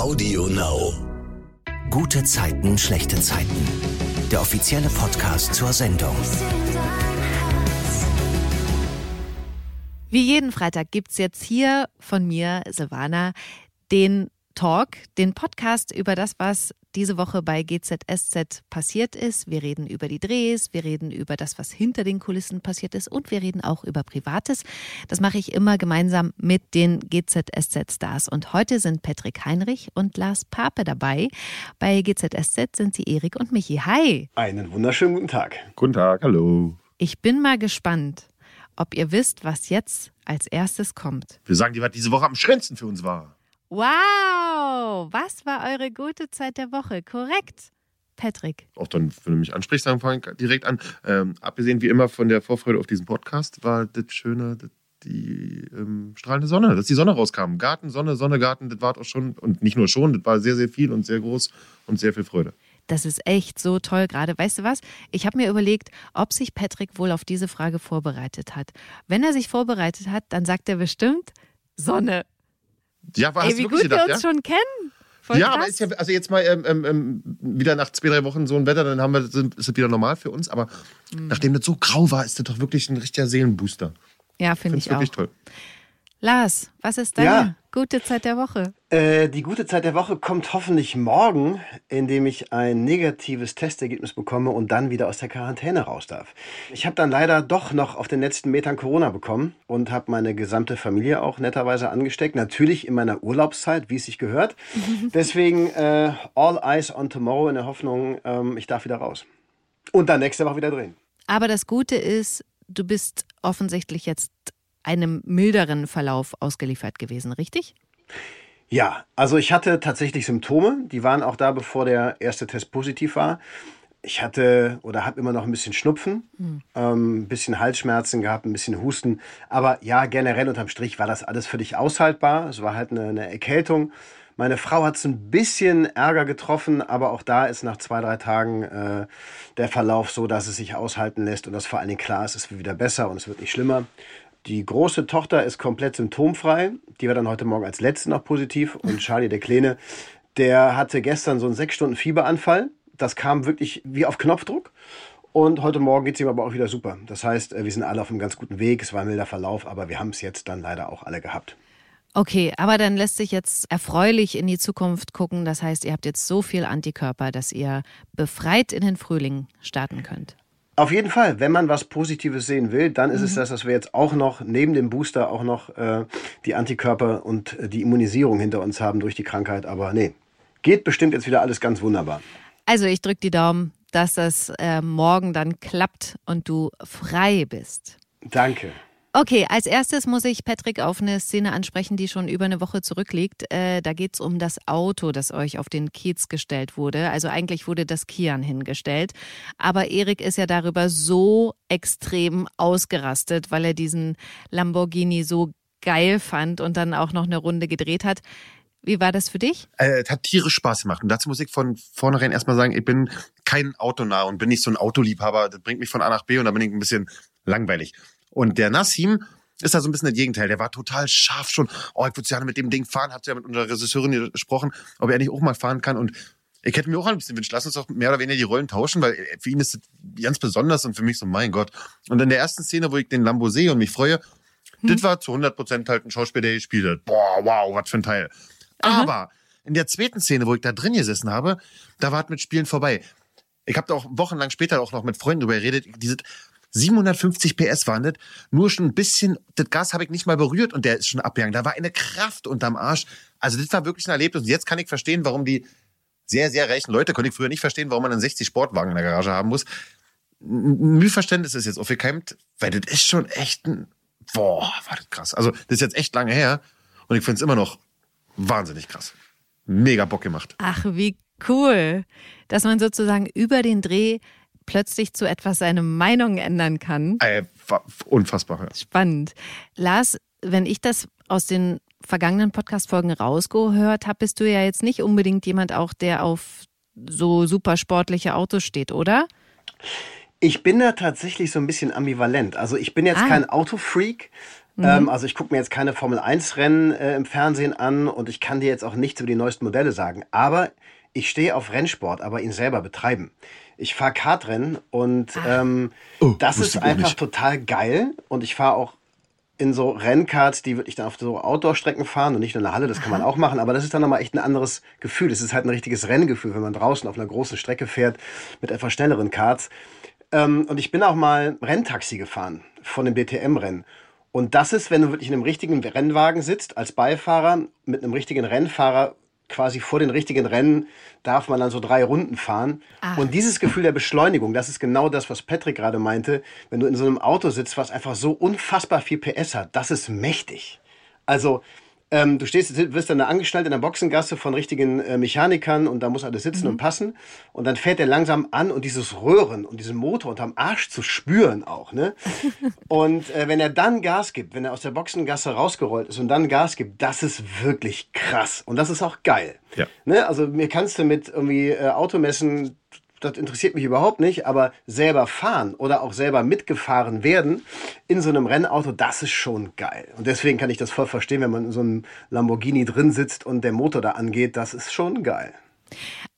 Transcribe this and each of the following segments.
Audio Now. Gute Zeiten, schlechte Zeiten. Der offizielle Podcast zur Sendung. Wie jeden Freitag gibt's jetzt hier von mir, Silvana, den Talk, den Podcast über das, was diese Woche bei GZSZ passiert ist. Wir reden über die Drehs, wir reden über das, was hinter den Kulissen passiert ist und wir reden auch über Privates. Das mache ich immer gemeinsam mit den GZSZ-Stars. Und heute sind Patrick Heinrich und Lars Pape dabei. Bei GZSZ sind sie Erik und Michi. Hi! Einen wunderschönen guten Tag. Guten Tag, hallo. Ich bin mal gespannt, ob ihr wisst, was jetzt als erstes kommt. Wir sagen dir, was diese Woche am schönsten für uns war. Wow! Was war eure gute Zeit der Woche? Korrekt. Patrick. Auch dann, wenn du mich ansprichst, dann fange ich direkt an. Ähm, abgesehen wie immer von der Vorfreude auf diesen Podcast, war das Schöne, das, die ähm, strahlende Sonne, dass die Sonne rauskam. Garten, Sonne, Sonne, Garten, das war auch schon, und nicht nur schon, das war sehr, sehr viel und sehr groß und sehr viel Freude. Das ist echt so toll gerade. Weißt du was? Ich habe mir überlegt, ob sich Patrick wohl auf diese Frage vorbereitet hat. Wenn er sich vorbereitet hat, dann sagt er bestimmt Sonne. Ja, war Ey, hast wie gut wirklich wir gedacht, uns ja? schon kennen. Voll ja, krass. aber ist ja, also jetzt mal ähm, ähm, ähm, wieder nach zwei, drei Wochen so ein Wetter, dann haben wir, sind, ist es wieder normal für uns. Aber Mhm. nachdem das so grau war, ist das doch wirklich ein richtiger Seelenbooster. ja, Ich finde finde ich es auch. wirklich toll. Lars, was ist deine Ja. gute Zeit der Woche? Äh, die gute Zeit der Woche kommt hoffentlich morgen, indem ich ein negatives Testergebnis bekomme und dann wieder aus der Quarantäne raus darf. Ich habe dann leider doch noch auf den letzten Metern Corona bekommen und habe meine gesamte Familie auch netterweise angesteckt. Natürlich in meiner Urlaubszeit, wie es sich gehört. Deswegen äh, all eyes on tomorrow in der Hoffnung, ähm, ich darf wieder raus. Und dann nächste Woche wieder drehen. Aber das Gute ist, du bist offensichtlich jetzt einem milderen Verlauf ausgeliefert gewesen, richtig? Ja, also ich hatte tatsächlich Symptome, die waren auch da, bevor der erste Test positiv war. Ich hatte oder habe immer noch ein bisschen Schnupfen, ähm, ein bisschen Halsschmerzen gehabt, ein bisschen Husten. Aber ja, generell unterm Strich war das alles völlig aushaltbar. Es war halt eine, eine Erkältung. Meine Frau hat es ein bisschen Ärger getroffen, aber auch da ist nach zwei, drei Tagen äh, der Verlauf so, dass es sich aushalten lässt und dass vor allen Dingen klar ist, es wird wieder besser und es wird nicht schlimmer. Die große Tochter ist komplett symptomfrei. Die war dann heute Morgen als letzte noch positiv. Und Charlie, der Kleine, der hatte gestern so einen sechs Stunden Fieberanfall. Das kam wirklich wie auf Knopfdruck. Und heute Morgen geht es ihm aber auch wieder super. Das heißt, äh, wir sind alle auf einem ganz guten Weg. Es war ein milder Verlauf, aber wir haben es jetzt dann leider auch alle gehabt. Okay, aber dann lässt sich jetzt erfreulich in die Zukunft gucken. Das heißt, ihr habt jetzt so viel Antikörper, dass ihr befreit in den Frühling starten könnt. Auf jeden Fall, wenn man was Positives sehen will, dann ist es das, dass wir jetzt auch noch neben dem Booster auch noch äh, die Antikörper und äh, die Immunisierung hinter uns haben durch die Krankheit. Aber nee, geht bestimmt jetzt wieder alles ganz wunderbar. Also ich drücke die Daumen, dass das äh, morgen dann klappt und du frei bist. Danke. Okay, als erstes muss ich Patrick auf eine Szene ansprechen, die schon über eine Woche zurückliegt. Äh, da geht's um das Auto, das euch auf den Kiez gestellt wurde. Also eigentlich wurde das Kian hingestellt. Aber Erik ist ja darüber so extrem ausgerastet, weil er diesen Lamborghini so geil fand und dann auch noch eine Runde gedreht hat. Wie war das für dich? Äh, es hat tierisch Spaß gemacht. Und dazu muss ich von vornherein erstmal sagen, ich bin kein Autonah und bin nicht so ein Autoliebhaber. Das bringt mich von A nach B und da bin ich ein bisschen langweilig. Und der Nassim ist da so ein bisschen das Gegenteil. Der war total scharf schon. Oh, ich würde gerne mit dem Ding fahren. Hat ja mit unserer Regisseurin gesprochen, ob er nicht auch mal fahren kann. Und ich hätte mir auch ein bisschen wünschen, lass uns doch mehr oder weniger die Rollen tauschen, weil für ihn ist das ganz besonders und für mich so, mein Gott. Und in der ersten Szene, wo ich den Lambo sehe und mich freue, das war zu 100 Prozent halt ein Schauspieler, der gespielt hat. Boah, wow, was für ein Teil. Aber in der zweiten Szene, wo ich da drin gesessen habe, da war es mit Spielen vorbei. Ich habe da auch wochenlang später auch noch mit Freunden drüber geredet. Diese 750 PS waren das. Nur schon ein bisschen, das Gas habe ich nicht mal berührt und der ist schon abgegangen. Da war eine Kraft unterm Arsch. Also das war wirklich ein Erlebnis. Und jetzt kann ich verstehen, warum die sehr, sehr reichen Leute, konnte ich früher nicht verstehen, warum man einen 60 Sportwagen in der Garage haben muss. Ein Mühlverständnis ist jetzt aufgekeimt, weil das ist schon echt ein, boah, war das krass. Also das ist jetzt echt lange her und ich finde es immer noch wahnsinnig krass. Mega Bock gemacht. Ach, wie cool, dass man sozusagen über den Dreh plötzlich zu etwas seine Meinung ändern kann. Äh, unfassbar. Ja. Spannend. Lars, wenn ich das aus den vergangenen Podcast-Folgen rausgehört habe, bist du ja jetzt nicht unbedingt jemand auch, der auf so super sportliche Autos steht, oder? Ich bin da tatsächlich so ein bisschen ambivalent. Also ich bin jetzt Ah. kein Autofreak, Mhm. Ähm, also ich gucke mir jetzt keine Formel-1-Rennen äh, im Fernsehen an und ich kann dir jetzt auch nichts über die neuesten Modelle sagen. Aber ich stehe auf Rennsport, aber ihn selber betreiben. Ich fahre Kartrennen und ah. ähm, oh, das ist einfach total geil. Und ich fahre auch in so Rennkarts, die wirklich dann auf so Outdoor-Strecken fahren und nicht nur in der Halle, das kann man auch machen, aber das ist dann nochmal echt ein anderes Gefühl. Es ist halt ein richtiges Renngefühl, wenn man draußen auf einer großen Strecke fährt mit etwas schnelleren Karts. Ähm, und ich bin auch mal Renntaxi gefahren von dem DTM-Rennen. Und das ist, wenn du wirklich in einem richtigen Rennwagen sitzt, als Beifahrer, mit einem richtigen Rennfahrer quasi vor den richtigen Rennen darf man dann so drei Runden fahren. Ach. Und dieses Gefühl der Beschleunigung, das ist genau das, was Patrick gerade meinte. Wenn du in so einem Auto sitzt, was einfach so unfassbar viel PS hat, das ist mächtig. Also ähm, du stehst, wirst dann angestellt in der Boxengasse von richtigen äh, Mechanikern und da muss alles sitzen mhm. und passen. Und dann fährt er langsam an und dieses Röhren und diesen Motor unterm Arsch zu spüren auch. Ne? und äh, wenn er dann Gas gibt, wenn er aus der Boxengasse rausgerollt ist und dann Gas gibt, das ist wirklich krass. Und das ist auch geil. Ja. Ne? Also mir kannst du mit irgendwie äh, Automessen das interessiert mich überhaupt nicht, aber selber fahren oder auch selber mitgefahren werden in so einem Rennauto, das ist schon geil. Und deswegen kann ich das voll verstehen, wenn man in so einem Lamborghini drin sitzt und der Motor da angeht, das ist schon geil.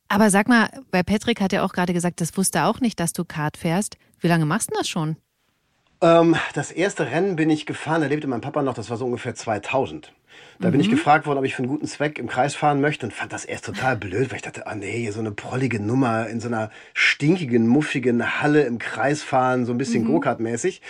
Aber sag mal, bei Patrick hat er auch gerade gesagt, das wusste er auch nicht, dass du Kart fährst. Wie lange machst du das schon? Ähm, das erste Rennen bin ich gefahren, da lebte mein Papa noch, das war so ungefähr 2000. Da mhm. bin ich mhm. gefragt worden, ob ich für einen guten Zweck im Kreis fahren möchte und fand das erst total blöd, weil ich dachte, ah nee, so eine prollige Nummer in so einer stinkigen, muffigen Halle im Kreis fahren, so ein bisschen mhm. Go-Kart-mäßig.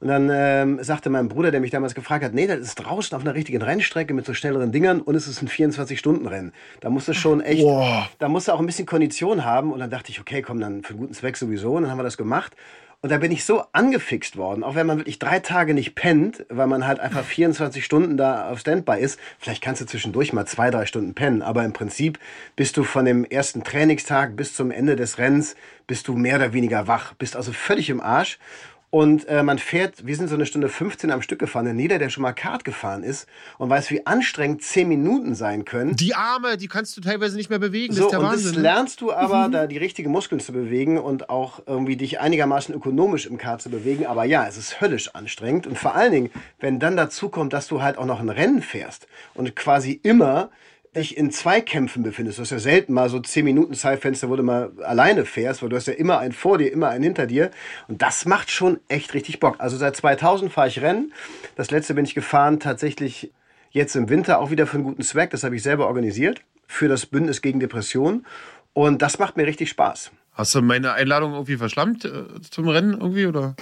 Und dann ähm, sagte mein Bruder, der mich damals gefragt hat, nee, das ist draußen auf einer richtigen Rennstrecke mit so schnelleren Dingern und es ist ein 24-Stunden-Rennen. Da musst du schon echt, wow. da musst du auch ein bisschen Kondition haben. Und dann dachte ich, okay, komm, dann für einen guten Zweck sowieso. Und dann haben wir das gemacht. Und da bin ich so angefixt worden, auch wenn man wirklich drei Tage nicht pennt, weil man halt einfach 24 Stunden da auf Standby ist. Vielleicht kannst du zwischendurch mal zwei, drei Stunden pennen, aber im Prinzip bist du von dem ersten Trainingstag bis zum Ende des Rennens, bist du mehr oder weniger wach, bist also völlig im Arsch. Und äh, man fährt, wir sind so eine Stunde 15 am Stück gefahren. Denn jeder, der schon mal Kart gefahren ist und weiß, wie anstrengend 10 Minuten sein können. Die Arme, die kannst du teilweise nicht mehr bewegen. So, das ist der und Wahnsinn. Das ne? lernst du aber, mhm. da die richtigen Muskeln zu bewegen und auch irgendwie dich einigermaßen ökonomisch im Kart zu bewegen. Aber ja, es ist höllisch anstrengend. Und vor allen Dingen, wenn dann dazu kommt, dass du halt auch noch ein Rennen fährst und quasi immer dich in Zweikämpfen befindest. Du hast ja selten mal so 10 Minuten Zeitfenster, wo du mal alleine fährst, weil du hast ja immer einen vor dir, immer einen hinter dir. Und das macht schon echt richtig Bock. Also seit 2000 fahre ich Rennen. Das letzte bin ich gefahren tatsächlich jetzt im Winter auch wieder für einen guten Zweck. Das habe ich selber organisiert für das Bündnis gegen Depressionen. Und das macht mir richtig Spaß. Hast du meine Einladung irgendwie verschlammt äh, zum Rennen irgendwie oder?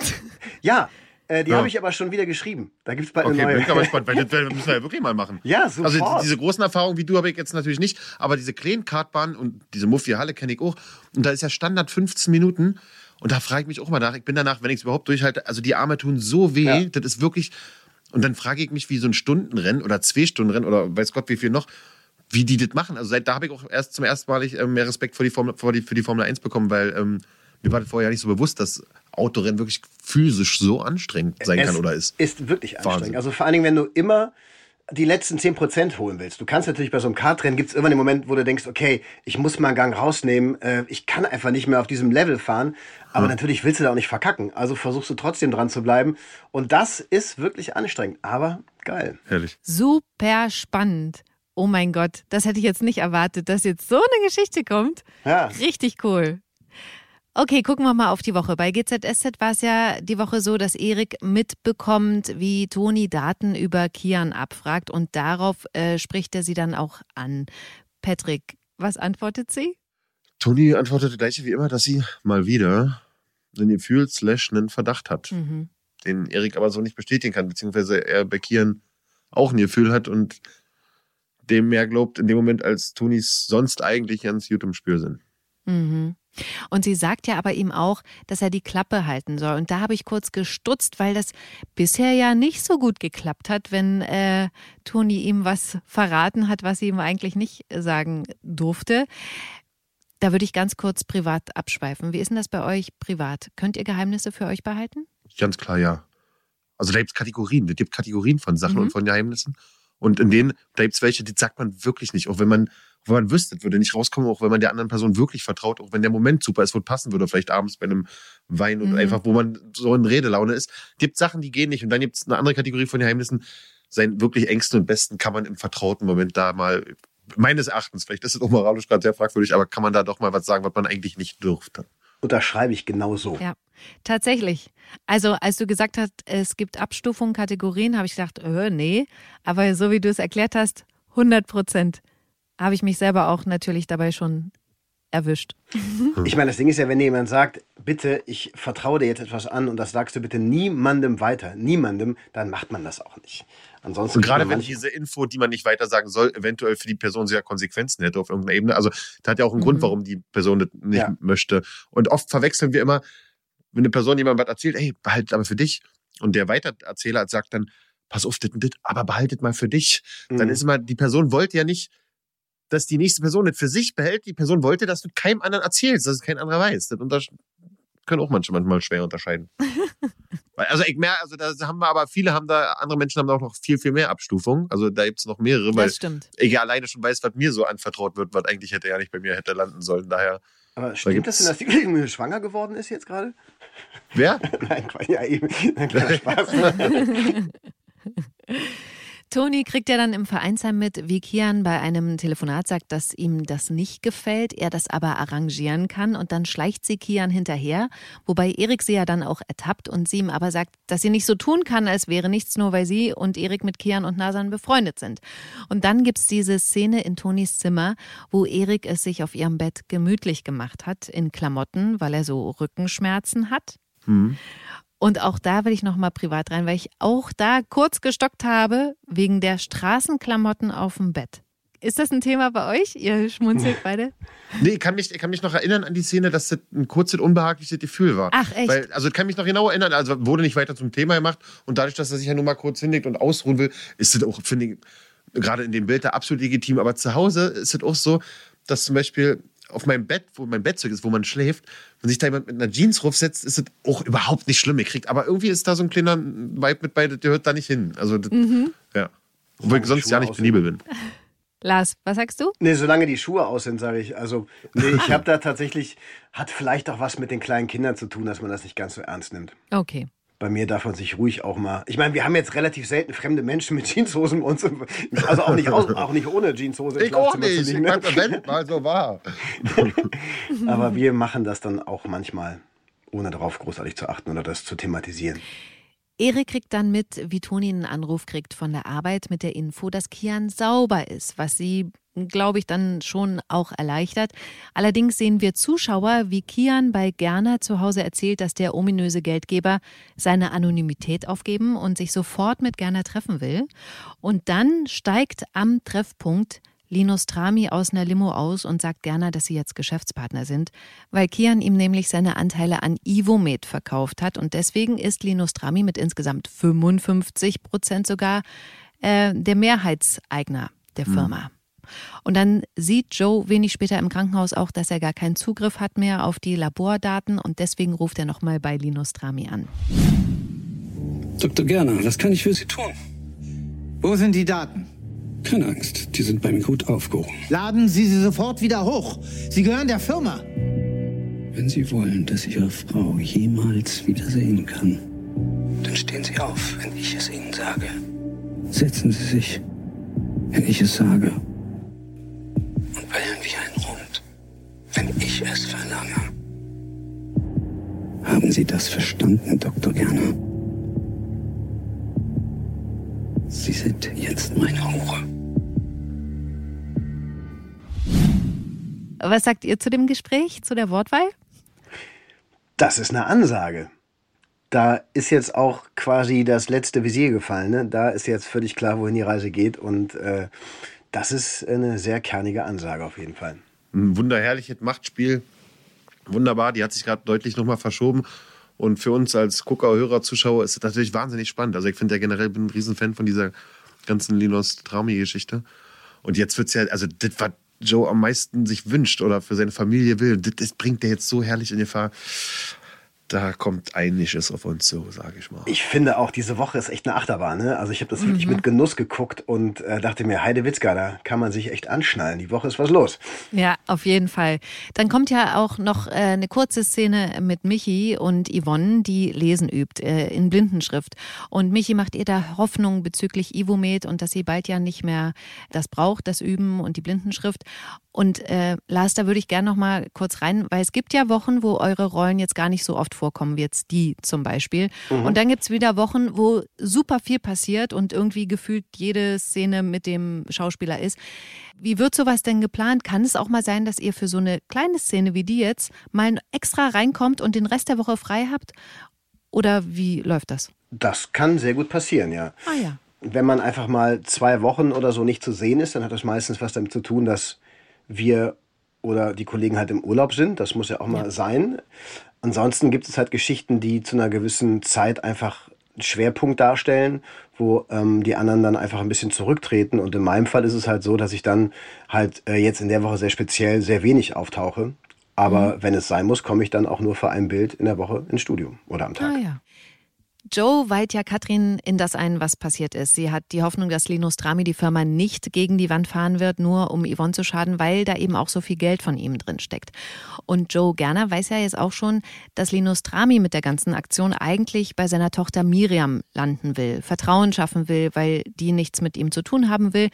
ja, äh, die ja. habe ich aber schon wieder geschrieben. Da gibt es bald okay, eine neue. Bin ich aber gespannt, weil das müssen wir ja wirklich mal machen. Ja, sofort. Also diese großen Erfahrungen wie du habe ich jetzt natürlich nicht, aber diese kleinen Kartbahn und diese Muffi-Halle kenne ich auch. Und da ist ja Standard 15 Minuten. Und da frage ich mich auch mal nach. Ich bin danach, wenn ich es überhaupt durchhalte, also die Arme tun so weh, ja. das ist wirklich. Und dann frage ich mich, wie so ein Stundenrennen oder zwei Stundenrennen oder weiß Gott wie viel noch, wie die das machen. Also seit da habe ich auch erst zum ersten Mal äh, mehr Respekt vor die Formel, vor die, für die Formel 1 bekommen, weil ähm, mir war das vorher nicht so bewusst, dass Autorennen wirklich physisch so anstrengend sein es kann oder ist. Ist wirklich anstrengend. Wahnsinn. Also vor allen Dingen, wenn du immer die letzten 10% holen willst. Du kannst natürlich bei so einem Kartrennen gibt es immer den Moment, wo du denkst, okay, ich muss mal einen Gang rausnehmen, äh, ich kann einfach nicht mehr auf diesem Level fahren. Aber hm. natürlich willst du da auch nicht verkacken. Also versuchst du trotzdem dran zu bleiben. Und das ist wirklich anstrengend, aber geil. Herrlich. Super spannend. Oh mein Gott, das hätte ich jetzt nicht erwartet, dass jetzt so eine Geschichte kommt. Ja. Richtig cool. Okay, gucken wir mal auf die Woche. Bei GZSZ war es ja die Woche so, dass Erik mitbekommt, wie Toni Daten über Kian abfragt und darauf äh, spricht er sie dann auch an. Patrick, was antwortet sie? Toni antwortete gleich wie immer, dass sie mal wieder ein Gefühl slash einen Verdacht hat, mhm. den Erik aber so nicht bestätigen kann, beziehungsweise er bei Kian auch ein Gefühl hat und dem mehr glaubt in dem Moment, als Tonis sonst eigentlich ganz gut im Spür sind. Mhm. Und sie sagt ja aber ihm auch, dass er die Klappe halten soll. Und da habe ich kurz gestutzt, weil das bisher ja nicht so gut geklappt hat, wenn äh, Toni ihm was verraten hat, was sie ihm eigentlich nicht sagen durfte. Da würde ich ganz kurz privat abschweifen. Wie ist denn das bei euch privat? Könnt ihr Geheimnisse für euch behalten? Ganz klar, ja. Also da gibt es Kategorien. Es gibt Kategorien von Sachen mhm. und von Geheimnissen. Und in denen, da gibt es welche, die sagt man wirklich nicht. Auch wenn man, wenn man wüsste, würde nicht rauskommen, auch wenn man der anderen Person wirklich vertraut, auch wenn der Moment super ist, wo es passen würde, vielleicht abends bei einem Wein und Mhm. einfach, wo man so in Redelaune ist. Gibt Sachen, die gehen nicht. Und dann gibt es eine andere Kategorie von Geheimnissen. Seinen wirklich engsten und besten kann man im vertrauten Moment da mal, meines Erachtens, vielleicht ist es auch moralisch gerade sehr fragwürdig, aber kann man da doch mal was sagen, was man eigentlich nicht dürfte. Unterschreibe ich genauso. Ja, tatsächlich. Also, als du gesagt hast, es gibt Abstufungen, Kategorien, habe ich gedacht, äh, nee. Aber so wie du es erklärt hast, 100 Prozent habe ich mich selber auch natürlich dabei schon erwischt. Ich meine, das Ding ist ja, wenn dir jemand sagt, bitte, ich vertraue dir jetzt etwas an und das sagst du bitte niemandem weiter, niemandem, dann macht man das auch nicht. Ansonsten Und gerade wenn manche- diese Info, die man nicht weiter sagen soll, eventuell für die Person sehr Konsequenzen hätte auf irgendeiner Ebene. Also da hat ja auch einen Grund, Mhm. warum die Person das nicht Ja. möchte. Und oft verwechseln wir immer, wenn eine Person jemand was erzählt, hey, behaltet aber für dich. Und der Weitererzähler sagt dann, pass auf, dit und dit, aber behaltet mal für dich. Dann Mhm. ist immer, die Person wollte ja nicht, dass die nächste Person das für sich behält. Die Person wollte, dass du keinem anderen erzählst, dass es kein anderer weiß. Das können auch manche manchmal schwer unterscheiden. Also ich merke, also da haben wir aber viele haben da, andere Menschen haben da auch noch viel, viel mehr Abstufungen. Also da gibt es noch mehrere, weil Das stimmt. ich ja alleine schon weiß, was mir so anvertraut wird, was eigentlich hätte ja nicht bei mir hätte landen sollen. Daher, Aber stimmt das denn, dass die irgendwie schwanger geworden ist jetzt gerade? wer? Nein, Quatsch, ja eben. Ein kleiner Spaß. Toni kriegt ja dann im Vereinsheim mit, wie Kian bei einem Telefonat sagt, dass ihm das nicht gefällt, er das aber arrangieren kann und dann schleicht sie Kian hinterher, wobei Erik sie ja dann auch ertappt und sie ihm aber sagt, dass sie nicht so tun kann, als wäre nichts, nur weil sie und Erik mit Kian und Nasan befreundet sind. Und dann gibt's diese Szene in Tonis Zimmer, wo Erik es sich auf ihrem Bett gemütlich gemacht hat, in Klamotten, weil er so Rückenschmerzen hat. Hm. Und auch da will ich noch mal privat rein, weil ich auch da kurz gestockt habe wegen der Straßenklamotten auf dem Bett. Ist das ein Thema bei euch? Ihr schmunzelt beide? Nee, ich kann, mich, ich kann mich noch erinnern an die Szene, dass das ein kurzes, unbehagliches Gefühl war. Ach, echt? Weil, also ich kann mich noch genau erinnern, also wurde nicht weiter zum Thema gemacht und dadurch, dass er sich ja nur mal kurz hinlegt und ausruhen will, ist das auch, finde ich, gerade in dem Bild da absolut legitim. Aber zu Hause ist es auch so, dass zum Beispiel auf meinem Bett, wo mein Bettzeug ist, wo man schläft, wenn sich da jemand mit einer Jeans draufsetzt, ist es auch überhaupt nicht schlimm. Ihr kriegt, aber irgendwie ist da so ein kleiner Vibe mit bei, der gehört da nicht hin. Also, das, Mhm. ja. Obwohl ich sonst ja nicht penibel bin. Lars, was sagst du? Nee, solange die Schuhe aus sind, sage ich. Also, nee, ich habe da tatsächlich, hat vielleicht auch was mit den kleinen Kindern zu tun, dass man das nicht ganz so ernst nimmt. Okay. Bei mir darf man sich ruhig auch mal. Ich meine, wir haben jetzt relativ selten fremde Menschen mit Jeanshosen bei uns. Also auch nicht, aus, auch nicht ohne Jeanshose. Ich auch nicht. Ich liegen, ne? wenn mal so war. Aber wir machen das dann auch manchmal, ohne darauf großartig zu achten oder das zu thematisieren. Erik kriegt dann mit, wie Toni einen Anruf kriegt von der Arbeit mit der Info, dass Kian sauber ist, was sie, glaube ich, dann schon auch erleichtert. Allerdings sehen wir Zuschauer, wie Kian bei Gerner zu Hause erzählt, dass der ominöse Geldgeber seine Anonymität aufgeben und sich sofort mit Gerner treffen will. Und dann steigt am Treffpunkt Linus Trami aus einer Limo aus und sagt Gerner, dass sie jetzt Geschäftspartner sind, weil Kian ihm nämlich seine Anteile an Ivomed verkauft hat und deswegen ist Linus Trami mit insgesamt 55 Prozent sogar äh, der Mehrheitseigner der Firma. Und dann sieht Joe wenig später im Krankenhaus auch, dass er gar keinen Zugriff hat mehr auf die Labordaten und deswegen ruft er nochmal bei Linus Trami an. Dr. Gerner, was kann ich für Sie tun? Wo sind die Daten? Keine Angst, die sind bei mir gut aufgehoben. Laden Sie sie sofort wieder hoch. Sie gehören der Firma. Wenn Sie wollen, dass ich Ihre Frau jemals wiedersehen kann, dann stehen Sie auf, wenn ich es Ihnen sage. Setzen Sie sich, wenn ich es sage. Und bellen wie ein Hund, wenn ich es verlange. Haben Sie das verstanden, Dr. Gerner? Sie sind jetzt meine Hure. Was sagt ihr zu dem Gespräch, zu der Wortwahl? Das ist eine Ansage. Da ist jetzt auch quasi das letzte Visier gefallen. Ne? Da ist jetzt völlig klar, wohin die Reise geht. Und äh, das ist eine sehr kernige Ansage auf jeden Fall. Ein wunderherrliches Machtspiel. Wunderbar, die hat sich gerade deutlich nochmal verschoben. Und für uns als Gucker, Hörer, Zuschauer ist es natürlich wahnsinnig spannend. Also ich finde ja generell, bin ein Riesenfan von dieser ganzen Linus Traumi-Geschichte. Und jetzt wird es ja, also das, was Joe am meisten sich wünscht oder für seine Familie will, das, das bringt der jetzt so herrlich in Gefahr. Da kommt einiges auf uns zu, sage ich mal. Ich finde auch, diese Woche ist echt eine Achterbahn. Ne? Also ich habe das mhm. wirklich mit Genuss geguckt und äh, dachte mir, Heidewitzka, da kann man sich echt anschnallen. Die Woche ist was los. Ja, auf jeden Fall. Dann kommt ja auch noch äh, eine kurze Szene mit Michi und Yvonne, die Lesen übt äh, in Blindenschrift. Und Michi macht ihr da Hoffnung bezüglich Ivomed und dass sie bald ja nicht mehr das braucht, das Üben und die Blindenschrift. Und äh, Lars, da würde ich gerne noch mal kurz rein, weil es gibt ja Wochen, wo eure Rollen jetzt gar nicht so oft vorkommen, wie jetzt die zum Beispiel. Mhm. Und dann gibt es wieder Wochen, wo super viel passiert und irgendwie gefühlt jede Szene mit dem Schauspieler ist. Wie wird sowas denn geplant? Kann es auch mal sein, dass ihr für so eine kleine Szene wie die jetzt mal extra reinkommt und den Rest der Woche frei habt? Oder wie läuft das? Das kann sehr gut passieren, ja. Ah ja. Wenn man einfach mal zwei Wochen oder so nicht zu sehen ist, dann hat das meistens was damit zu tun, dass wir oder die Kollegen halt im Urlaub sind. Das muss ja auch mal ja. sein. Ansonsten gibt es halt Geschichten, die zu einer gewissen Zeit einfach einen Schwerpunkt darstellen, wo ähm, die anderen dann einfach ein bisschen zurücktreten. Und in meinem Fall ist es halt so, dass ich dann halt äh, jetzt in der Woche sehr speziell sehr wenig auftauche. Aber mhm. wenn es sein muss, komme ich dann auch nur für ein Bild in der Woche ins Studio oder am Tag. Ah, ja. Joe weiht ja Katrin in das ein, was passiert ist. Sie hat die Hoffnung, dass Linus Drami die Firma nicht gegen die Wand fahren wird, nur um Yvonne zu schaden, weil da eben auch so viel Geld von ihm drin steckt. Und Joe Gerner weiß ja jetzt auch schon, dass Linus Drami mit der ganzen Aktion eigentlich bei seiner Tochter Miriam landen will, Vertrauen schaffen will, weil die nichts mit ihm zu tun haben will.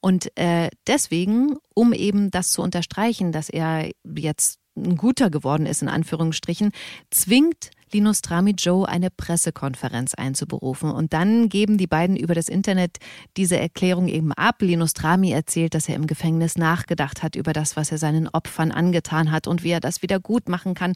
Und äh, deswegen, um eben das zu unterstreichen, dass er jetzt ein guter geworden ist, in Anführungsstrichen, zwingt Linus Trami Joe eine Pressekonferenz einzuberufen. Und dann geben die beiden über das Internet diese Erklärung eben ab. Linus Trami erzählt, dass er im Gefängnis nachgedacht hat über das, was er seinen Opfern angetan hat und wie er das wieder gut machen kann.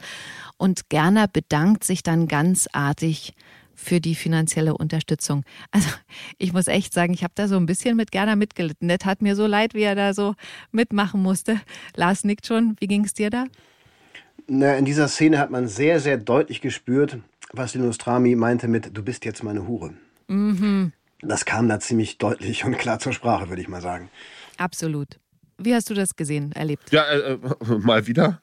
Und Gerner bedankt sich dann ganz artig für die finanzielle Unterstützung. Also ich muss echt sagen, ich habe da so ein bisschen mit Gerner mitgelitten. Das hat mir so leid, wie er da so mitmachen musste. Lars nickt schon. Wie ging es dir da? Na, in dieser Szene hat man sehr, sehr deutlich gespürt, was Linus Trami meinte mit Du bist jetzt meine Hure. Mhm. Das kam da ziemlich deutlich und klar zur Sprache, würde ich mal sagen. Absolut. Wie hast du das gesehen, erlebt? Ja, äh, äh mal wieder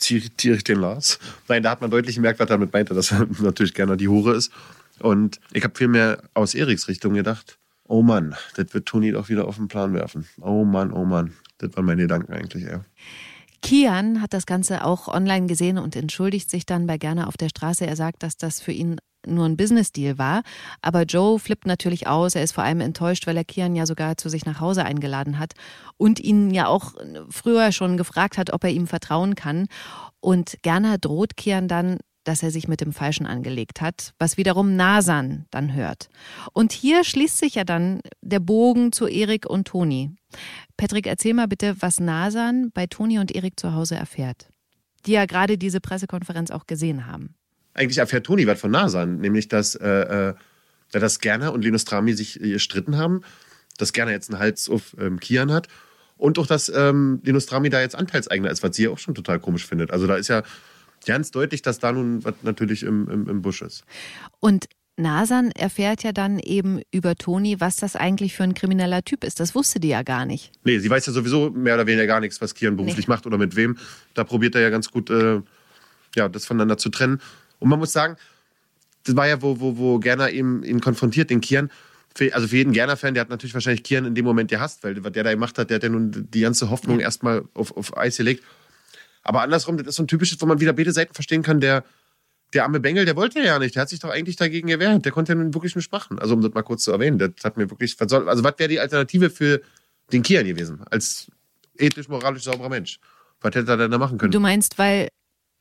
zitiere ich den Lars. Nein, da hat man deutlich gemerkt, was er damit meinte, dass er natürlich gerne die Hure ist. Und ich habe vielmehr aus Eriks Richtung gedacht, oh Mann, das wird Toni doch wieder auf den Plan werfen. Oh Mann, oh Mann. Das waren meine Gedanken eigentlich eher. Kian hat das Ganze auch online gesehen und entschuldigt sich dann bei Gerne auf der Straße. Er sagt, dass das für ihn nur ein Business-Deal war. Aber Joe flippt natürlich aus. Er ist vor allem enttäuscht, weil er Kian ja sogar zu sich nach Hause eingeladen hat und ihn ja auch früher schon gefragt hat, ob er ihm vertrauen kann. Und Gerner droht Kian dann, dass er sich mit dem Falschen angelegt hat, was wiederum Nasan dann hört. Und hier schließt sich ja dann der Bogen zu Erik und Toni. Patrick, erzähl mal bitte, was Nasan bei Toni und Erik zu Hause erfährt, die ja gerade diese Pressekonferenz auch gesehen haben. Eigentlich erfährt Toni was von Nasan, nämlich dass, äh, äh, dass Gerner und Linus Trami sich gestritten haben, dass Gerner jetzt einen Hals auf ähm, Kian hat und auch, dass ähm, Linus Trami da jetzt Anteilseigner ist, was sie auch schon total komisch findet. Also da ist ja ganz deutlich, dass da nun was natürlich im, im, im Busch ist. Und Nasan erfährt ja dann eben über Toni, was das eigentlich für ein krimineller Typ ist. Das wusste die ja gar nicht. Nee, sie weiß ja sowieso mehr oder weniger gar nichts, was Kian beruflich nee. macht oder mit wem. Da probiert er ja ganz gut, äh, ja, das voneinander zu trennen. Und man muss sagen, das war ja, wo, wo, wo Gerner eben ihn konfrontiert, den Kian. Für, also für jeden Gerner-Fan, der hat natürlich wahrscheinlich Kian in dem Moment gehasst, weil was der da gemacht hat, der hat ja nun die ganze Hoffnung ja. erstmal auf, auf Eis gelegt. Aber andersrum, das ist so ein typisches, wo man wieder beide Seiten verstehen kann, der der arme Bengel, der wollte ja nicht. Der hat sich doch eigentlich dagegen gewehrt. Der konnte ja nun wirklich nicht machen. Also, um das mal kurz zu erwähnen, das hat mir wirklich. Also, was wäre die Alternative für den Kian gewesen? Als ethisch, moralisch sauberer Mensch. Was hätte er denn da machen können? Du meinst, weil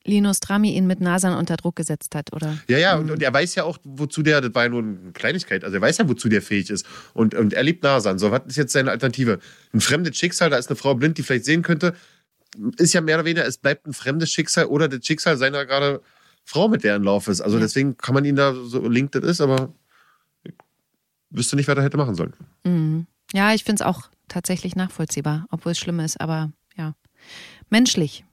Linus Trami ihn mit Nasan unter Druck gesetzt hat, oder? Ja, ja, und, und, er weiß ja auch, wozu der, das war ja nur eine Kleinigkeit, also er weiß ja, wozu der fähig ist. Und, und er liebt Nasan. So, was ist jetzt seine Alternative? Ein fremdes Schicksal, da ist eine Frau blind, die vielleicht sehen könnte, ist ja mehr oder weniger, es bleibt ein fremdes Schicksal oder das Schicksal seiner gerade Frau, mit der er in Lauf ist. Also deswegen kann man ihn da so linkt das ist, aber wüsste nicht, was er hätte machen sollen. Mhm. Ja, ich finde es auch tatsächlich nachvollziehbar, obwohl es schlimm ist, aber ja, menschlich.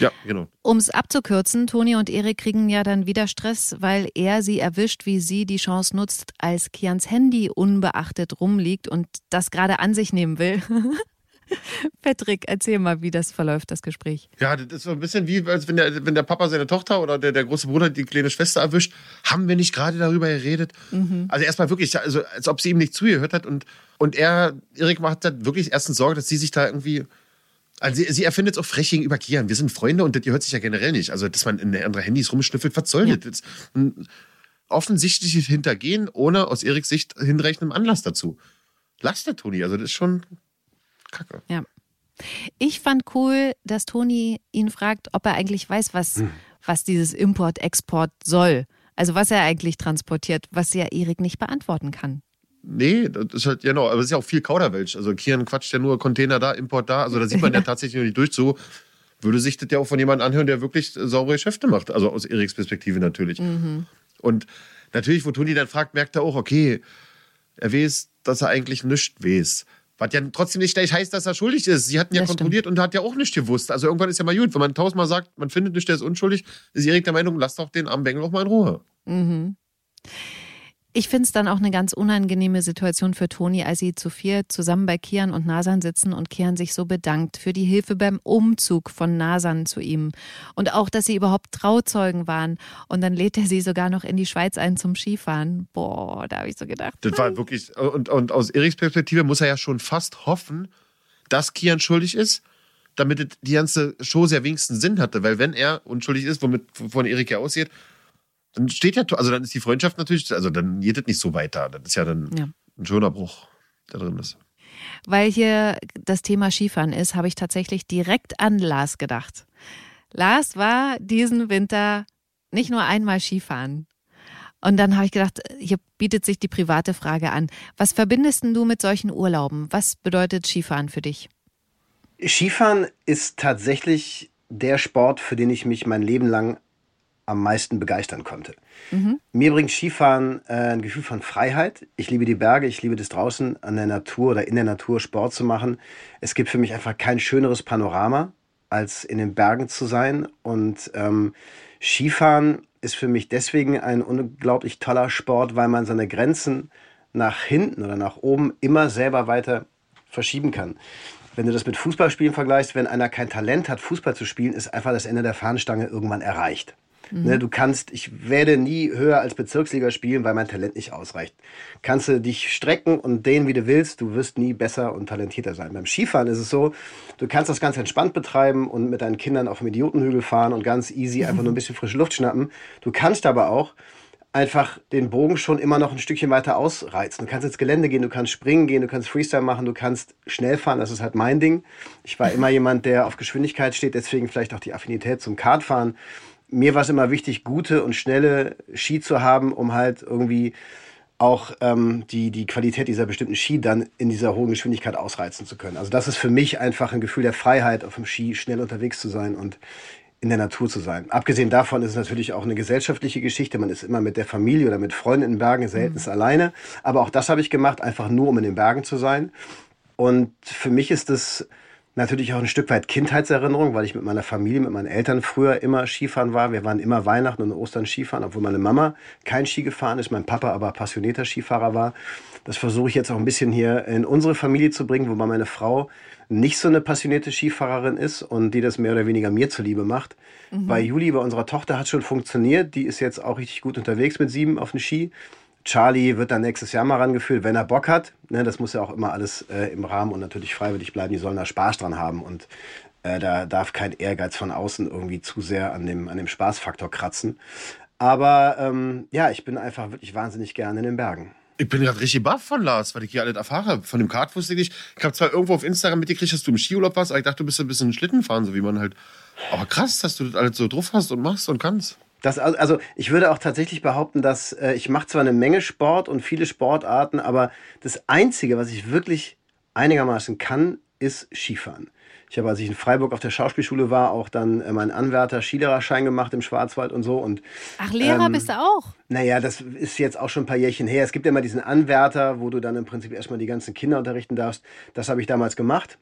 Ja, genau. Um es abzukürzen, Toni und Erik kriegen ja dann wieder Stress, weil er sie erwischt, wie sie die Chance nutzt, als Kians Handy unbeachtet rumliegt und das gerade an sich nehmen will. Patrick, erzähl mal, wie das verläuft, das Gespräch. Ja, das ist so ein bisschen wie, als wenn der, wenn der Papa seine Tochter oder der, der große Bruder die kleine Schwester erwischt. Haben wir nicht gerade darüber geredet? Mhm. Also erstmal wirklich, also als ob sie ihm nicht zugehört hat und, und er, Erik macht da wirklich erstens Sorge, dass sie sich da irgendwie also sie, sie erfindet es auch frech gegenüber Kian. Wir sind Freunde und das gehört sich ja generell nicht. Also, dass man in andere Handys rumschnüffelt, was soll ja. das? Ein offensichtliches Hintergehen ohne aus Eriks Sicht hinreichendem Anlass dazu. Lass der Toni, also das ist schon kacke. Ja. Ich fand cool, dass Toni ihn fragt, ob er eigentlich weiß, was, hm. was dieses Import-Export soll. Also was er eigentlich transportiert, was ja Erik nicht beantworten kann. Nee, das ist halt, genau, aber es ist ja auch viel Kauderwelsch. Also Kian quatscht ja nur Container da, Import da. Also da sieht man ja, ja tatsächlich noch nicht durch. So würde sich das ja auch von jemandem anhören, der wirklich saubere Geschäfte macht. Also aus Eriks Perspektive natürlich. Mhm. Und natürlich, wo Toni dann fragt, merkt er auch, okay, er weiß, dass er eigentlich nichts weiß. Was ja trotzdem nicht gleich heißt, dass er schuldig ist. Sie hatten ja das kontrolliert stimmt. und hat ja auch nichts gewusst. Also irgendwann ist ja mal gut. Wenn man tausendmal sagt, man findet nicht, der ist unschuldig, ist Erik der Meinung, lasst doch den armen Bengel auch mal in Ruhe. Mhm. Ich finde es dann auch eine ganz unangenehme Situation für Toni, als sie zu vier zusammen bei Kian und Nasan sitzen und Kian sich so bedankt für die Hilfe beim Umzug von Nasan zu ihm. Und auch, dass sie überhaupt Trauzeugen waren. Und dann lädt er sie sogar noch in die Schweiz ein zum Skifahren. Boah, da habe ich so gedacht. Das war wirklich, und, und aus Eriks Perspektive muss er ja schon fast hoffen, dass Kian schuldig ist damit die ganze Show sehr wenigstens Sinn hatte. Weil wenn er unschuldig ist, womit von Erik ja aussieht, dann steht ja, also dann ist die Freundschaft natürlich, also dann geht es nicht so weiter. Das ist ja dann ja. ein schöner Bruch, der drin ist. Weil hier das Thema Skifahren ist, habe ich tatsächlich direkt an Lars gedacht. Lars war diesen Winter nicht nur einmal Skifahren. Und dann habe ich gedacht, hier bietet sich die private Frage an. Was verbindest du mit solchen Urlauben? Was bedeutet Skifahren für dich? Skifahren ist tatsächlich der Sport, für den ich mich mein Leben lang am meisten begeistern konnte. Mhm. Mir bringt Skifahren äh, ein Gefühl von Freiheit. Ich liebe die Berge, ich liebe das draußen an der Natur oder in der Natur Sport zu machen. Es gibt für mich einfach kein schöneres Panorama, als in den Bergen zu sein. Und ähm, Skifahren ist für mich deswegen ein unglaublich toller Sport, weil man seine Grenzen nach hinten oder nach oben immer selber weiter verschieben kann. Wenn du das mit Fußballspielen vergleichst, wenn einer kein Talent hat, Fußball zu spielen, ist einfach das Ende der Fahnenstange irgendwann erreicht. Mhm. Ne, du kannst, ich werde nie höher als Bezirksliga spielen, weil mein Talent nicht ausreicht. Kannst du dich strecken und dehnen, wie du willst, du wirst nie besser und talentierter sein. Beim Skifahren ist es so, du kannst das ganz entspannt betreiben und mit deinen Kindern auf dem Idiotenhügel fahren und ganz easy einfach nur ein bisschen frische Luft schnappen. Du kannst aber auch einfach den Bogen schon immer noch ein Stückchen weiter ausreizen. Du kannst ins Gelände gehen, du kannst springen gehen, du kannst Freestyle machen, du kannst schnell fahren, das ist halt mein Ding. Ich war immer jemand, der auf Geschwindigkeit steht, deswegen vielleicht auch die Affinität zum Kartfahren mir war es immer wichtig, gute und schnelle Ski zu haben, um halt irgendwie auch ähm, die, die Qualität dieser bestimmten Ski dann in dieser hohen Geschwindigkeit ausreizen zu können. Also das ist für mich einfach ein Gefühl der Freiheit, auf dem Ski schnell unterwegs zu sein und in der Natur zu sein. Abgesehen davon ist es natürlich auch eine gesellschaftliche Geschichte. Man ist immer mit der Familie oder mit Freunden in den Bergen, selten mhm. alleine. Aber auch das habe ich gemacht, einfach nur um in den Bergen zu sein. Und für mich ist es Natürlich auch ein Stück weit Kindheitserinnerung, weil ich mit meiner Familie, mit meinen Eltern früher immer Skifahren war. Wir waren immer Weihnachten und Ostern Skifahren, obwohl meine Mama kein Ski gefahren ist, mein Papa aber passionierter Skifahrer war. Das versuche ich jetzt auch ein bisschen hier in unsere Familie zu bringen, wobei meine Frau nicht so eine passionierte Skifahrerin ist und die das mehr oder weniger mir zuliebe macht. Mhm. Bei Juli, bei unserer Tochter, hat schon funktioniert. Die ist jetzt auch richtig gut unterwegs mit sieben auf dem Ski. Charlie wird dann nächstes Jahr mal rangeführt, wenn er Bock hat. Ne, das muss ja auch immer alles äh, im Rahmen und natürlich freiwillig bleiben. Die sollen da Spaß dran haben und äh, da darf kein Ehrgeiz von außen irgendwie zu sehr an dem, an dem Spaßfaktor kratzen. Aber ähm, ja, ich bin einfach wirklich wahnsinnig gerne in den Bergen. Ich bin gerade richtig baff von Lars, weil ich hier alles erfahre. Von dem Kart wusste ich nicht. Ich habe zwar irgendwo auf Instagram mitgekriegt, dass du im Skiurlaub warst, aber ich dachte, du bist ein bisschen Schlitten fahren, so wie man halt. Aber krass, dass du das alles so drauf hast und machst und kannst. Das, also ich würde auch tatsächlich behaupten, dass äh, ich mache zwar eine Menge Sport und viele Sportarten, aber das Einzige, was ich wirklich einigermaßen kann, ist Skifahren. Ich habe, als ich in Freiburg auf der Schauspielschule war, auch dann äh, meinen Anwärter Skilehrerschein gemacht im Schwarzwald und so. Und, Ach, Lehrer ähm, bist du auch? Naja, das ist jetzt auch schon ein paar Jährchen her. Es gibt ja immer diesen Anwärter, wo du dann im Prinzip erstmal die ganzen Kinder unterrichten darfst. Das habe ich damals gemacht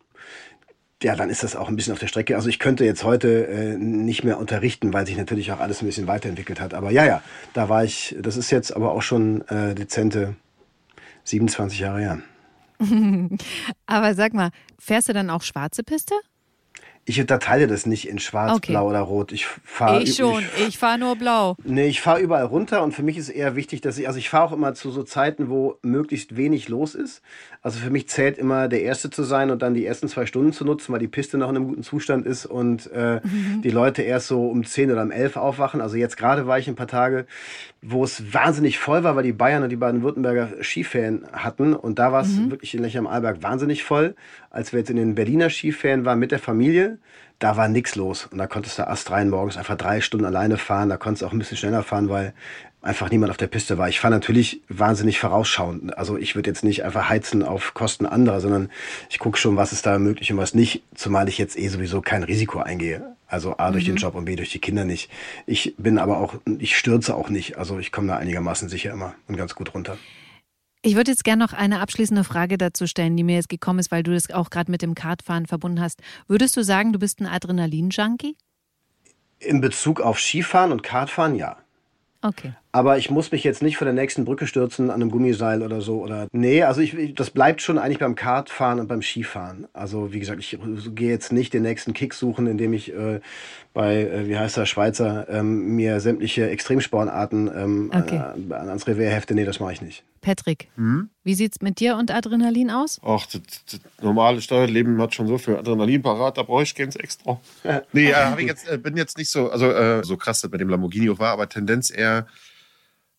ja, dann ist das auch ein bisschen auf der Strecke. Also ich könnte jetzt heute äh, nicht mehr unterrichten, weil sich natürlich auch alles ein bisschen weiterentwickelt hat. Aber ja, ja, da war ich, das ist jetzt aber auch schon äh, dezente 27 Jahre her. Aber sag mal, fährst du dann auch schwarze Piste? Ich unterteile das nicht in schwarz, Okay. blau oder rot. Ich fahre ich schon, ich fahre nur blau. Nee, ich fahre überall runter und für mich ist eher wichtig, dass ich, also ich fahre auch immer zu so Zeiten, wo möglichst wenig los ist. Also für mich zählt immer der Erste zu sein und dann die ersten zwei Stunden zu nutzen, weil die Piste noch in einem guten Zustand ist und äh, die Leute erst so um 10 oder um 11 aufwachen. Also jetzt gerade war ich ein paar Tage, wo es wahnsinnig voll war, weil die Bayern und die Baden-Württemberger Skiferien hatten und da war es wirklich in Lech am Arlberg wahnsinnig voll. Als wir jetzt in den Berliner Skiferien waren mit der Familie, da war nichts los. Und da konntest du astrein morgens einfach drei Stunden alleine fahren. Da konntest du auch ein bisschen schneller fahren, weil einfach niemand auf der Piste war. Ich fahre natürlich wahnsinnig vorausschauend. Also ich würde jetzt nicht einfach heizen auf Kosten anderer, sondern ich gucke schon, was ist da möglich und was nicht. Zumal ich jetzt eh sowieso kein Risiko eingehe. Also A durch den Job und B durch die Kinder nicht. Ich bin aber auch, ich stürze auch nicht. Also ich komme da einigermaßen sicher immer und ganz gut runter. Ich würde jetzt gerne noch eine abschließende Frage dazu stellen, die mir jetzt gekommen ist, weil du das auch gerade mit dem Kartfahren verbunden hast. Würdest du sagen, du bist ein Adrenalin-Junkie? In Bezug auf Skifahren und Kartfahren, ja. Okay. Aber ich muss mich jetzt nicht von der nächsten Brücke stürzen an einem Gummiseil oder so. Oder nee, also ich, das bleibt schon eigentlich beim Kartfahren und beim Skifahren. Also wie gesagt, ich gehe jetzt nicht den nächsten Kick suchen, indem ich äh, bei, äh, wie heißt der, Schweizer, ähm, mir sämtliche Extremsportarten ähm, Okay. äh, ans Revier hefte. Nee, das mache ich nicht. Patrick, wie sieht's mit dir und Adrenalin aus? Ach, das, das normale Steuerleben hat schon so viel Adrenalin parat, da brauche ich keins extra. nee, äh, ich jetzt, äh, bin jetzt nicht so, also äh, so krass das bei dem Lamborghini auch war, aber Tendenz eher,